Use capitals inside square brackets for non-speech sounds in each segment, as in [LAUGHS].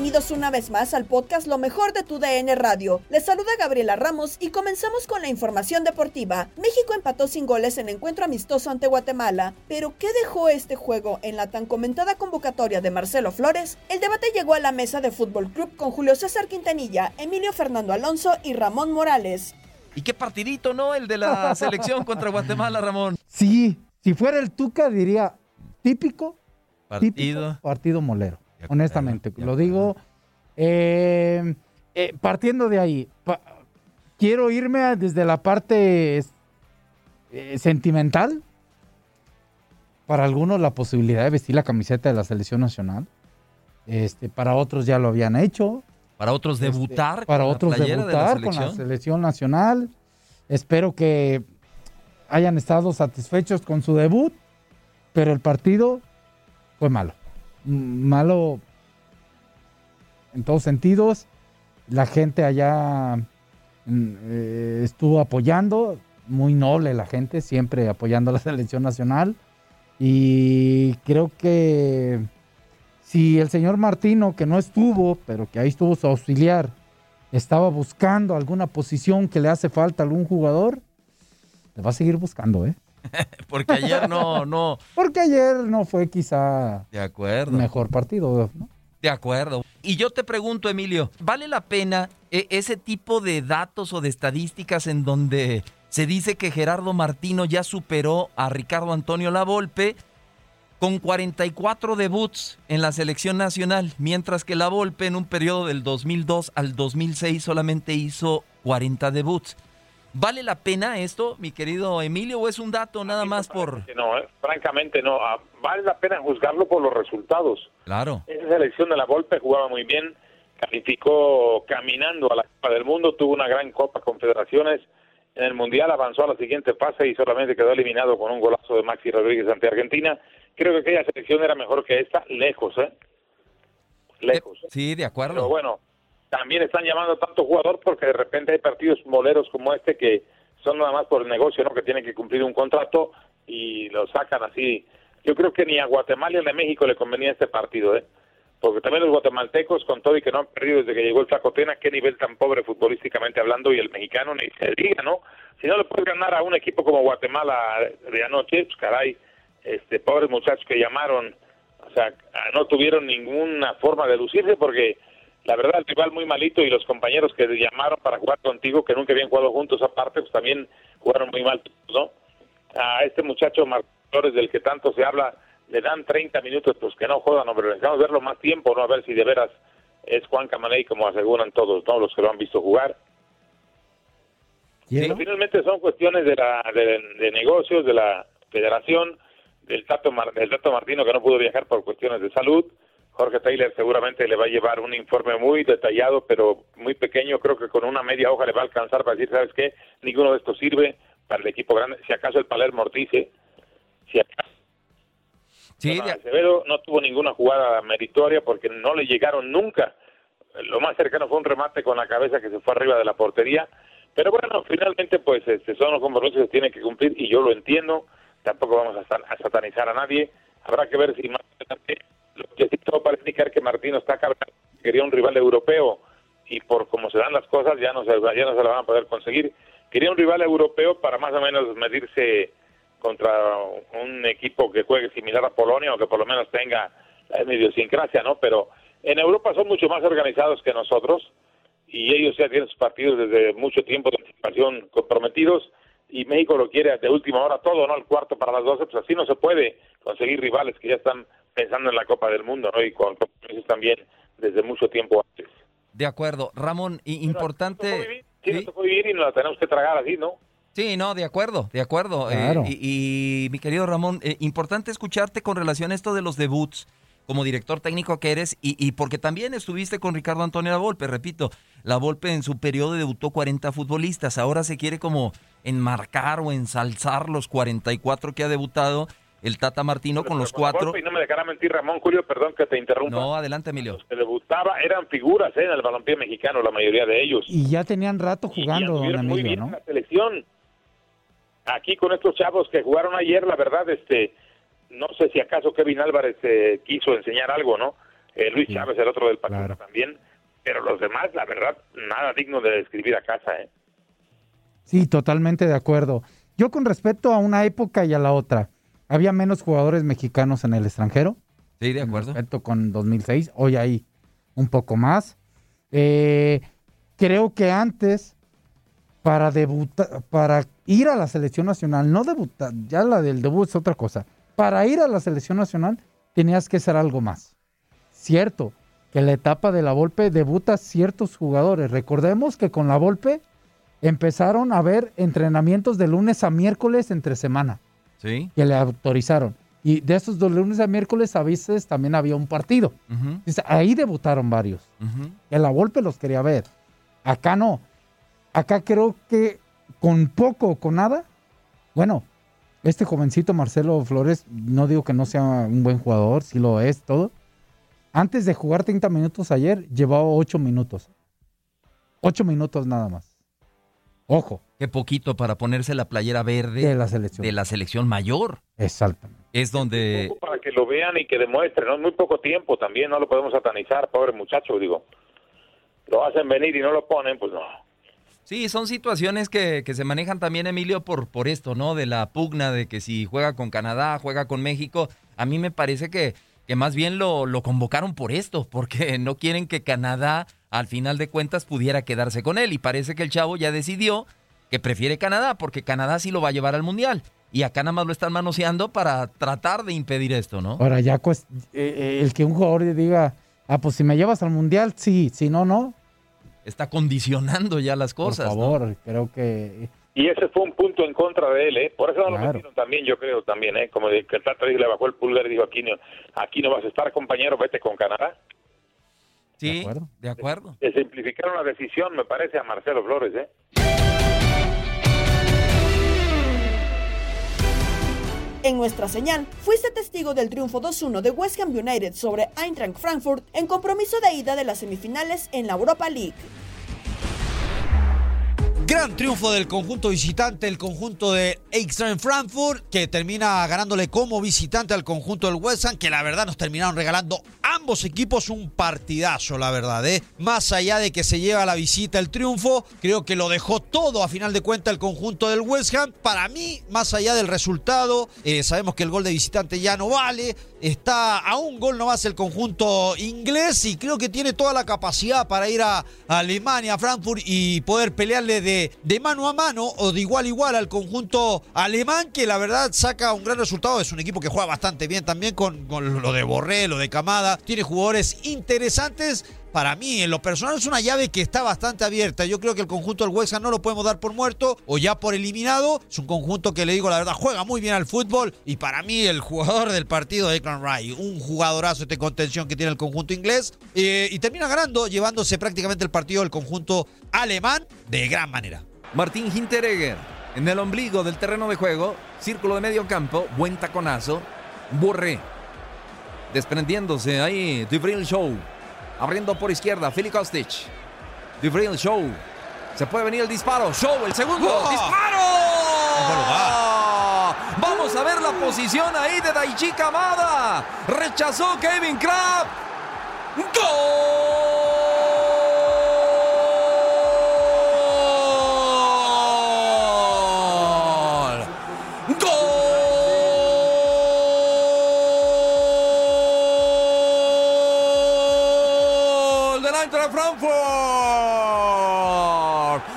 Bienvenidos una vez más al podcast Lo mejor de tu DN Radio. Les saluda Gabriela Ramos y comenzamos con la información deportiva. México empató sin goles en encuentro amistoso ante Guatemala, pero ¿qué dejó este juego en la tan comentada convocatoria de Marcelo Flores? El debate llegó a la mesa de Fútbol Club con Julio César Quintanilla, Emilio Fernando Alonso y Ramón Morales. Y qué partidito, ¿no? El de la [LAUGHS] selección contra Guatemala, Ramón. Sí, si fuera el Tuca diría típico, Partido. típico partido molero. Honestamente, lo digo. eh, eh, partiendo de ahí, pa- quiero irme a- desde la parte eh, sentimental. Para algunos la posibilidad de vestir la camiseta de la selección nacional. Este, para otros ya lo habían hecho. Para otros Este, debutar. para con la otros playera de la debutar con la selección nacional. Espero que hayan estado satisfechos con su debut, pero el partido fue malo. Malo en todos sentidos. La gente allá mm, eh, estuvo apoyando, muy noble la gente, siempre apoyando a [LAUGHS] la selección nacional. Y creo que si el señor Martino, que no estuvo, pero que ahí estuvo su auxiliar, estaba buscando alguna posición que le hace falta a algún jugador, le va a seguir buscando, ¿eh? [LAUGHS] Porque ayer no, no. Porque ayer no fue quizá De acuerdo. mejor partido, ¿no? De acuerdo. Y yo te pregunto, Emilio, ¿vale la pena eh, ese tipo de datos o de estadísticas en donde se dice que Gerardo Martino ya superó a Ricardo Antonio Lavolpe con 44 debuts en la selección nacional, mientras que Lavolpe en un periodo del 2002 al 2006 solamente hizo 40 debuts? ¿Vale la pena esto, mi querido Emilio, o es un dato nada más por... No, eh, francamente no. Ah, Vale la pena juzgarlo por los resultados. Claro. Esa selección de la Volpe jugaba muy bien, calificó caminando a la Copa del Mundo, tuvo una gran Copa Confederaciones. En el Mundial avanzó a la siguiente fase y solamente quedó eliminado con un golazo de Maxi Rodríguez ante Argentina. Creo que aquella selección era mejor que esta, lejos, ¿eh? Lejos. Sí, de acuerdo. Pero bueno, también están llamando tanto jugador porque de repente hay partidos moleros como este que son nada más por el negocio, ¿no? Que tienen que cumplir un contrato y lo sacan así. Yo creo que ni a Guatemala ni a México le convenía este partido, ¿eh? Porque también los guatemaltecos, con todo y que no han perdido desde que llegó el Flaco Tena, qué nivel tan pobre futbolísticamente hablando, y el mexicano ni se diga, ¿no? Si no le puedes ganar a un equipo como Guatemala de anoche, pues caray, este pobres muchachos que llamaron, o sea, no tuvieron ninguna forma de lucirse porque la verdad el rival muy malito y los compañeros que llamaron para jugar contigo, que nunca habían jugado juntos aparte, pues también jugaron muy mal, ¿no? A este muchacho Martínez del que tanto se habla, le dan 30 minutos, pues que no jodan, pero necesitamos verlo más tiempo, ¿no? A ver si de veras es Juan Camaney, como aseguran todos, todos los que lo han visto jugar. Sí, finalmente son cuestiones de, la, de, negocios, de la federación, del Tato, del Tato Martino que no pudo viajar por cuestiones de salud. Jorge Taylor seguramente le va a llevar un informe muy detallado, pero muy pequeño. Creo que con una media hoja le va a alcanzar para decir, ¿sabes qué? Ninguno de estos sirve para el equipo grande. Si acaso el Palermo Ortiz, si acaso Sí, Acevedo no tuvo ninguna jugada meritoria porque no le llegaron nunca. Lo más cercano fue un remate con la cabeza que se fue arriba de la portería. Pero bueno, finalmente pues este, son los compromisos que tienen que cumplir y yo lo entiendo. Tampoco vamos a, satanizar a nadie. Habrá que ver si más lo que sí todo parece indicar que Martino está quería un rival europeo y por cómo se dan las cosas ya no se, ya no se lo van a poder conseguir. Quería un rival europeo para más o menos medirse contra un equipo que juegue similar a Polonia o que por lo menos tenga la idiosincrasia, ¿no? Pero en Europa son mucho más organizados que nosotros y ellos ya tienen sus partidos desde mucho tiempo de anticipación comprometidos y México lo quiere de última hora todo, ¿no? El cuarto para las 12, pues así no se puede conseguir rivales que ya están pensando en la Copa del Mundo, ¿no? Y con compromisos también desde mucho tiempo antes. De acuerdo. Ramón, importante... Sí, ¿Sí? tocó vivir y nos la tenemos que tragar así, ¿no? Sí, no, de acuerdo, de acuerdo. Eh, y, mi querido Ramón, eh, importante escucharte con relación a esto de los debuts como director técnico que eres y, porque también estuviste con Ricardo Antonio La Volpe, repito, La Volpe en su periodo debutó 40 futbolistas, ahora se quiere como enmarcar o ensalzar los 44 que ha debutado el Tata Martino con los cuatro. Y no me dejará mentir Ramón Julio, perdón que te interrumpa. No, adelante Emilio. Los que debutaba eran figuras ¿eh? en el balompié mexicano, la mayoría de ellos. Y ya tenían rato jugando, don Emilio, muy bien ¿no? la selección aquí con estos chavos que jugaron ayer, la verdad, este, no sé si acaso Kevin Álvarez eh, quiso enseñar algo, ¿no? Eh, Luis Chávez, el otro del partido también, pero los demás, la verdad, nada digno de describir a casa, ¿eh? Sí, totalmente de acuerdo. Yo con respecto a una época y a la otra, había menos jugadores mexicanos en el extranjero. Sí, de acuerdo. Respecto con 2006, hoy hay un poco más. Eh, creo que antes para debutar, para ir a la selección nacional, no debutar, ya la del debut es otra cosa. Para ir a la selección nacional tenías que ser algo más. Cierto que la etapa de la Volpe debuta ciertos jugadores. Recordemos que con la Volpe empezaron a haber entrenamientos de lunes a miércoles entre semana. Sí. Que le autorizaron. Y de esos dos lunes a miércoles a veces también había un partido. Ahí debutaron varios. En la Volpe los quería ver. Acá no. Acá creo que con poco o con nada, bueno, este jovencito Marcelo Flores, no digo que no sea un buen jugador, sí lo es todo. Antes de jugar 30 minutos ayer, llevaba 8 minutos. 8 minutos nada más. Ojo. Qué poquito para ponerse la playera verde de la selección, de la selección mayor. Exactamente. Es donde... Para que lo vean y que demuestren, ¿no? Muy poco tiempo también, no lo podemos satanizar, pobre muchacho, digo. Lo hacen venir y no lo ponen, pues no. Sí, son situaciones que, que, se manejan también, Emilio, por, por esto, ¿no? De la pugna de que si juega con Canadá, juega con México. A mí me parece que, que más bien lo, lo convocaron por esto, porque no quieren que Canadá, al final de cuentas, pudiera quedarse con él. Y parece que el chavo ya decidió que prefiere Canadá, porque Canadá sí lo va a llevar al Mundial. Y acá nada más lo están manoseando para tratar de impedir esto, ¿no? Ahora ya, pues, el que un jugador diga, ah, pues si me llevas al Mundial, sí, si no, no está condicionando ya las cosas. Por favor, creo que... Y ese fue un punto en contra de él, ¿eh? Por eso no lo metieron también, yo creo también, ¿eh? Como que el Tata le bajó el pulgar y dijo, aquí no, aquí no vas a estar, compañero, vete con Canadá. Sí, de acuerdo. De, simplificaron la decisión, me parece, a Marcelo Flores, ¿eh? En nuestra señal, fuiste testigo del triunfo 2-1 de West Ham United sobre Eintracht Frankfurt en compromiso de ida de las semifinales en la Europa League. Gran triunfo del conjunto visitante, el conjunto de Eintracht Frankfurt, que termina ganándole como visitante al conjunto del West Ham, que la verdad nos terminaron regalando ambos equipos un partidazo, la verdad. ¿eh? Más allá de que se lleva la visita el triunfo, creo que lo dejó todo a final de cuentas el conjunto del West Ham. Para mí, más allá del resultado, eh, sabemos que el gol de visitante ya no vale. Está a un gol nomás el conjunto inglés y creo que tiene toda la capacidad para ir a, Alemania, a Frankfurt y poder pelearle de de, mano a mano o de igual a igual al conjunto alemán, que la verdad saca un gran resultado. Es un equipo que juega bastante bien también con, con lo de Borré, lo de Camada. Tiene jugadores interesantes para mí, en lo personal, es una llave que está bastante abierta. Yo creo que el conjunto del West Ham no lo podemos dar por muerto o ya por eliminado. Es un conjunto que le digo la verdad, juega muy bien al fútbol. Y para mí, el jugador del partido Declan Rice, un jugadorazo de contención que tiene el conjunto inglés. Eh, y termina ganando, llevándose prácticamente el partido del conjunto alemán de gran manera. Martín Hinteregger en el ombligo del terreno de juego, círculo de medio campo, buen taconazo, Borré. Desprendiéndose ahí, Dubril Show Abriendo por izquierda, Philly Kostic. Duvril Show. Se puede venir el disparo. Show, el segundo. ¡Disparo! Vamos a ver la posición ahí de Daichi Kamada. Rechazó Kevin Crab. ¡Gol!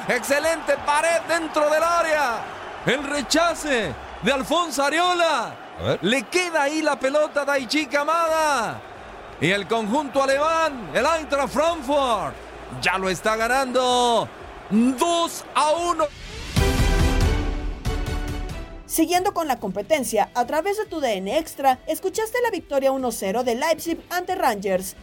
Excelente pared dentro del área. El rechace de Alfonso Ariola. Le queda ahí la pelota de Aichi Kamada. Y el conjunto alemán, el Eintracht Frankfurt, ya lo está ganando 2 a 1. Siguiendo con la competencia, a través de tu DN Extra, escuchaste la victoria 1-0 de Leipzig ante Rangers.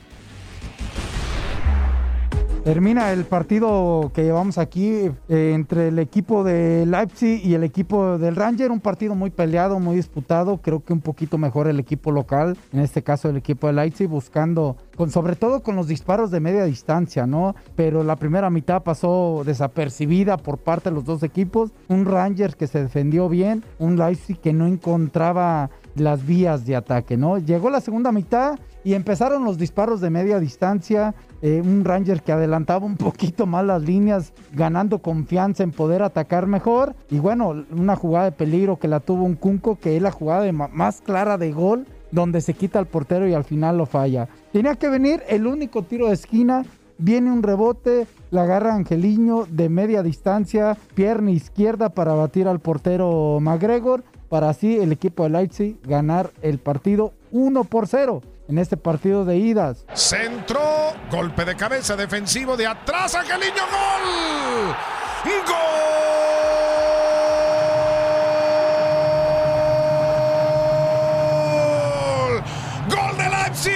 Termina el partido que llevamos aquí eh, entre el equipo de Leipzig y el equipo del Ranger, un partido muy peleado, muy disputado, creo que un poquito mejor el equipo local, en este caso el equipo de Leipzig buscando sobre todo con los disparos de media distancia, ¿no? Pero la primera mitad pasó desapercibida por parte de los dos equipos, un Ranger que se defendió bien, un Leipzig que no encontraba las vías de ataque, ¿no? Llegó la segunda mitad y empezaron los disparos de media distancia, eh, un Ranger que adelantaba un poquito más las líneas, ganando confianza en poder atacar mejor. Y bueno, una jugada de peligro que la tuvo un Kunko, que es la jugada más clara de gol, donde se quita el portero y al final lo falla. Tenía que venir el único tiro de esquina. Viene un rebote, la agarra Angeliño de media distancia, pierna izquierda para batir al portero McGregor, para así el equipo de Leipzig ganar el partido 1 por 0 en este partido de idas. Centro, golpe de cabeza defensivo de atrás, Angeliño, gol. Gol. Gol de Leipzig.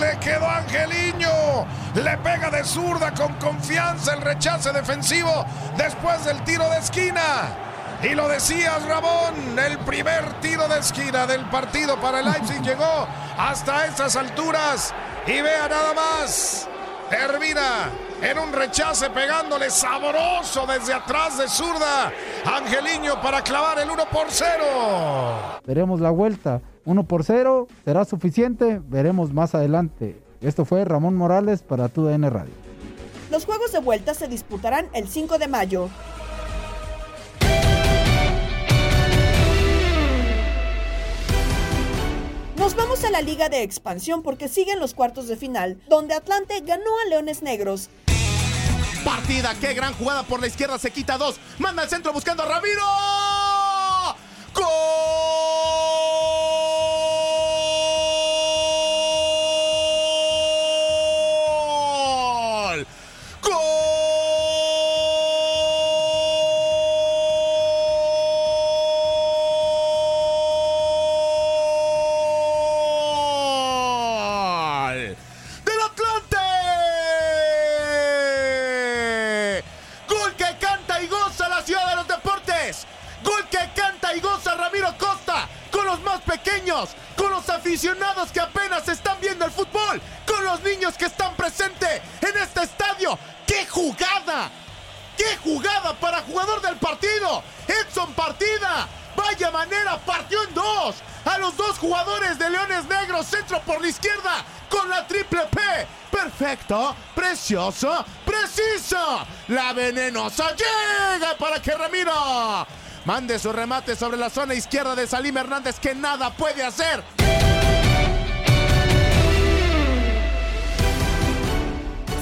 Le quedó Angeliño. Le pega de zurda con confianza el rechace defensivo después del tiro de esquina. Y lo decías, Ramón, el primer tiro de esquina del partido para el Leipzig [LAUGHS] llegó hasta estas alturas. Y vea nada más, termina en un rechace pegándole sabroso desde atrás de zurda. Angeliño para clavar el 1 por 0. Veremos la vuelta. 1 por 0, ¿será suficiente? Veremos más adelante. Esto fue Ramón Morales para TUDN Radio. Los juegos de vuelta se disputarán el 5 de mayo. Nos vamos a la liga de expansión porque siguen los cuartos de final, donde Atlante ganó a Leones Negros. Partida, qué gran jugada por la izquierda, se quita dos, manda al centro buscando a Ramiro. con Perfecto, precioso, preciso. La venenosa llega para que Ramiro mande su remate sobre la zona izquierda de Salim Hernández que nada puede hacer.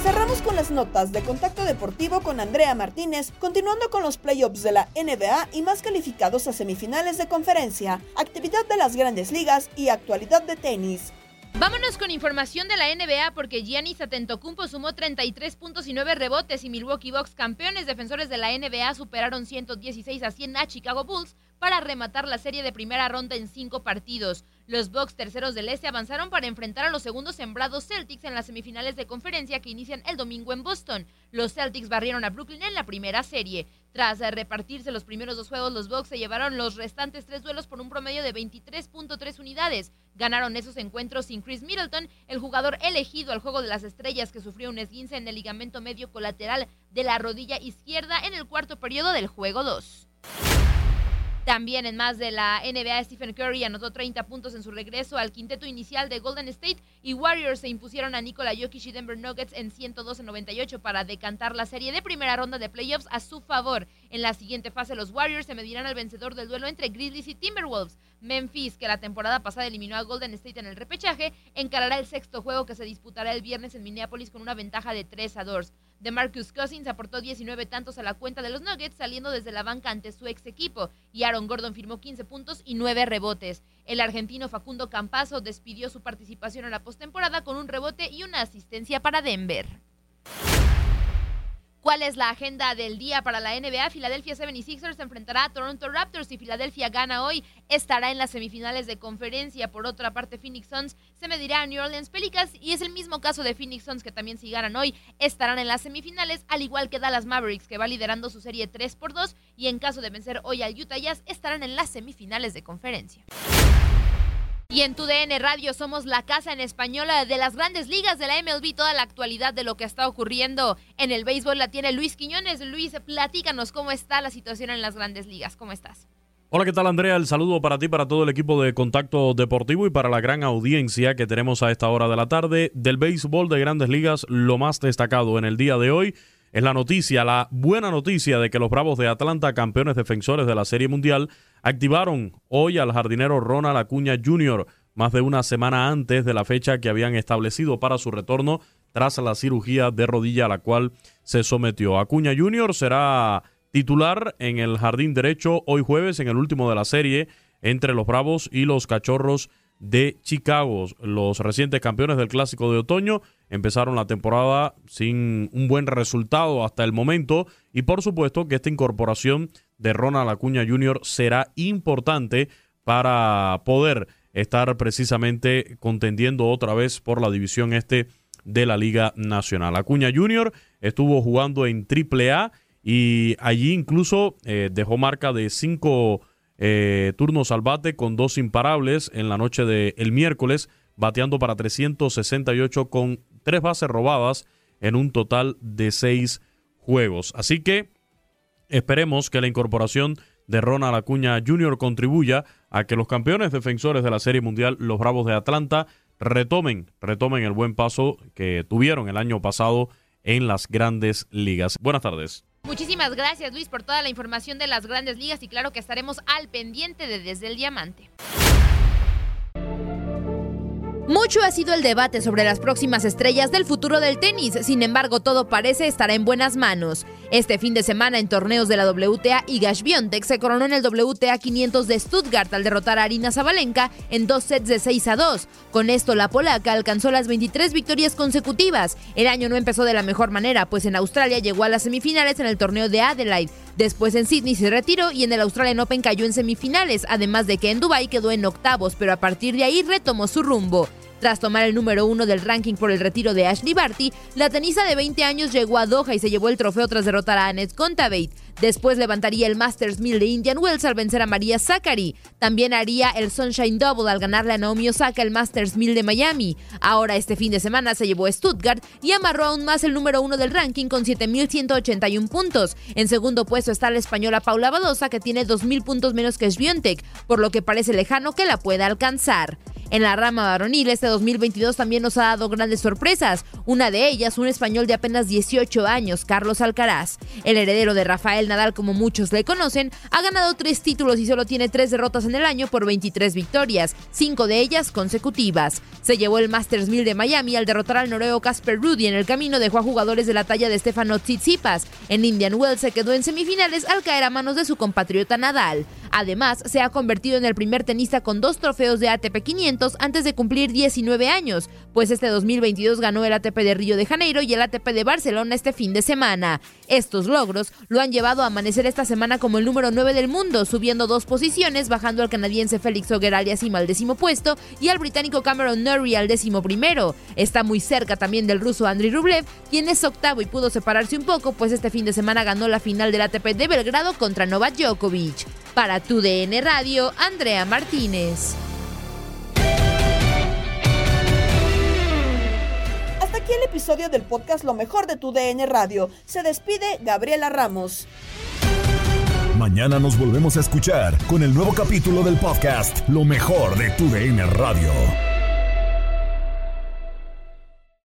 Cerramos con las notas de contacto deportivo con Andrea Martínez, continuando con los playoffs de la NBA y más calificados a semifinales de conferencia, actividad de las grandes ligas y actualidad de tenis. Vámonos con información de la NBA porque Giannis Atentocumpo sumó 33 puntos y 9 rebotes y Milwaukee Bucks, campeones defensores de la NBA, superaron 116 a 100 a Chicago Bulls para rematar la serie de primera ronda en cinco partidos. Los Bucks terceros del Este avanzaron para enfrentar a los segundos sembrados Celtics en las semifinales de conferencia que inician el domingo en Boston. Los Celtics barrieron a Brooklyn en la primera serie. Tras repartirse los primeros dos juegos, los Bucks se llevaron los restantes tres duelos por un promedio de 23.3 unidades. Ganaron esos encuentros sin Chris Middleton, el jugador elegido al juego de las estrellas que sufrió un esguince en el ligamento medio colateral de la rodilla izquierda en el cuarto periodo del juego 2. También en más de la NBA, Stephen Curry anotó 30 puntos en su regreso al quinteto inicial de Golden State y Warriors se impusieron a Nikola Jokic y Denver Nuggets en 112-98 para decantar la serie de primera ronda de playoffs a su favor. En la siguiente fase, los Warriors se medirán al vencedor del duelo entre Grizzlies y Timberwolves. Memphis, que la temporada pasada eliminó a Golden State en el repechaje, encarará el sexto juego que se disputará el viernes en Minneapolis con una ventaja de 3 a 2. De Marcus Cousins aportó 19 tantos a la cuenta de los Nuggets, saliendo desde la banca ante su ex equipo, y Aaron Gordon firmó 15 puntos y 9 rebotes. El argentino Facundo Campazo despidió su participación en la postemporada con un rebote y una asistencia para Denver. ¿Cuál es la agenda del día para la NBA? Philadelphia 76ers se enfrentará a Toronto Raptors y Philadelphia gana hoy. Estará en las semifinales de conferencia. Por otra parte, Phoenix Suns se medirá a New Orleans Pelicans y es el mismo caso de Phoenix Suns que también si ganan hoy estarán en las semifinales, al igual que Dallas Mavericks que va liderando su serie 3 por 2 y en caso de vencer hoy al Utah Jazz estarán en las semifinales de conferencia. Y en tu DN Radio somos la casa en español de las grandes ligas de la MLB. Toda la actualidad de lo que está ocurriendo en el béisbol la tiene Luis Quiñones. Luis, platícanos cómo está la situación en las grandes ligas. ¿Cómo estás? Hola, ¿qué tal Andrea? El saludo para ti, para todo el equipo de Contacto Deportivo y para la gran audiencia que tenemos a esta hora de la tarde del béisbol de grandes ligas. Lo más destacado en el día de hoy es la noticia, la buena noticia de que los Bravos de Atlanta, campeones defensores de la Serie Mundial, activaron hoy al jardinero Ronald Acuña Jr., más de una semana antes de la fecha que habían establecido para su retorno tras la cirugía de rodilla a la cual se sometió. Acuña Jr. será titular en el jardín derecho hoy jueves en el último de la serie entre los Bravos y los Cachorros de Chicago. Los recientes campeones del Clásico de Otoño empezaron la temporada sin un buen resultado hasta el momento y por supuesto que esta incorporación de Ronald Acuña Jr. será importante para poder estar precisamente contendiendo otra vez por la división este de la Liga Nacional. Acuña Jr. estuvo jugando en AAA y allí incluso eh, dejó marca de cinco eh, turnos al bate con dos imparables en la noche del miércoles, bateando para 368 con tres bases robadas en un total de seis juegos. Así que esperemos que la incorporación de Ronald Acuña Jr. contribuya a que los campeones defensores de la Serie Mundial, los Bravos de Atlanta, retomen, retomen el buen paso que tuvieron el año pasado en las grandes ligas. Buenas tardes. Muchísimas gracias Luis por toda la información de las grandes ligas y claro que estaremos al pendiente de Desde el Diamante. Mucho ha sido el debate sobre las próximas estrellas del futuro del tenis, sin embargo todo parece estar en buenas manos. Este fin de semana en torneos de la WTA, Igash Biontek se coronó en el WTA 500 de Stuttgart al derrotar a Arina Zabalenka en dos sets de 6 a 2. Con esto la polaca alcanzó las 23 victorias consecutivas. El año no empezó de la mejor manera, pues en Australia llegó a las semifinales en el torneo de Adelaide. Después en Sydney se retiró y en el Australian Open cayó en semifinales, además de que en Dubai quedó en octavos, pero a partir de ahí retomó su rumbo. Tras tomar el número uno del ranking por el retiro de Ashley Barty, la tenista de 20 años llegó a Doha y se llevó el trofeo tras derrotar a Annette Contaveit. Después levantaría el Masters 1000 de Indian Wells al vencer a María Zachary. También haría el Sunshine Double al ganarle a Naomi Osaka el Masters 1000 de Miami. Ahora este fin de semana se llevó a Stuttgart y amarró aún más el número uno del ranking con 7.181 puntos. En segundo puesto está la española Paula Badosa que tiene 2.000 puntos menos que Sviontek, por lo que parece lejano que la pueda alcanzar. En la rama varonil, este 2022 también nos ha dado grandes sorpresas. Una de ellas, un español de apenas 18 años, Carlos Alcaraz. El heredero de Rafael Nadal, como muchos le conocen, ha ganado tres títulos y solo tiene tres derrotas en el año por 23 victorias, cinco de ellas consecutivas. Se llevó el Masters 1000 de Miami al derrotar al noruego Casper Rudy. En el camino dejó a jugadores de la talla de Stefano Tsitsipas. En Indian Wells se quedó en semifinales al caer a manos de su compatriota Nadal. Además, se ha convertido en el primer tenista con dos trofeos de ATP 500 antes de cumplir 19 años, pues este 2022 ganó el ATP de Río de Janeiro y el ATP de Barcelona este fin de semana. Estos logros lo han llevado a amanecer esta semana como el número 9 del mundo, subiendo dos posiciones, bajando al canadiense Félix Auger Aliassime al décimo puesto y al británico Cameron Norrie al décimo primero. Está muy cerca también del ruso Andriy Rublev, quien es octavo y pudo separarse un poco, pues este fin de semana ganó la final del ATP de Belgrado contra Novak Djokovic. Para tu DN Radio, Andrea Martínez. Hasta aquí el episodio del podcast Lo mejor de tu DN Radio. Se despide Gabriela Ramos. Mañana nos volvemos a escuchar con el nuevo capítulo del podcast Lo mejor de tu DN Radio.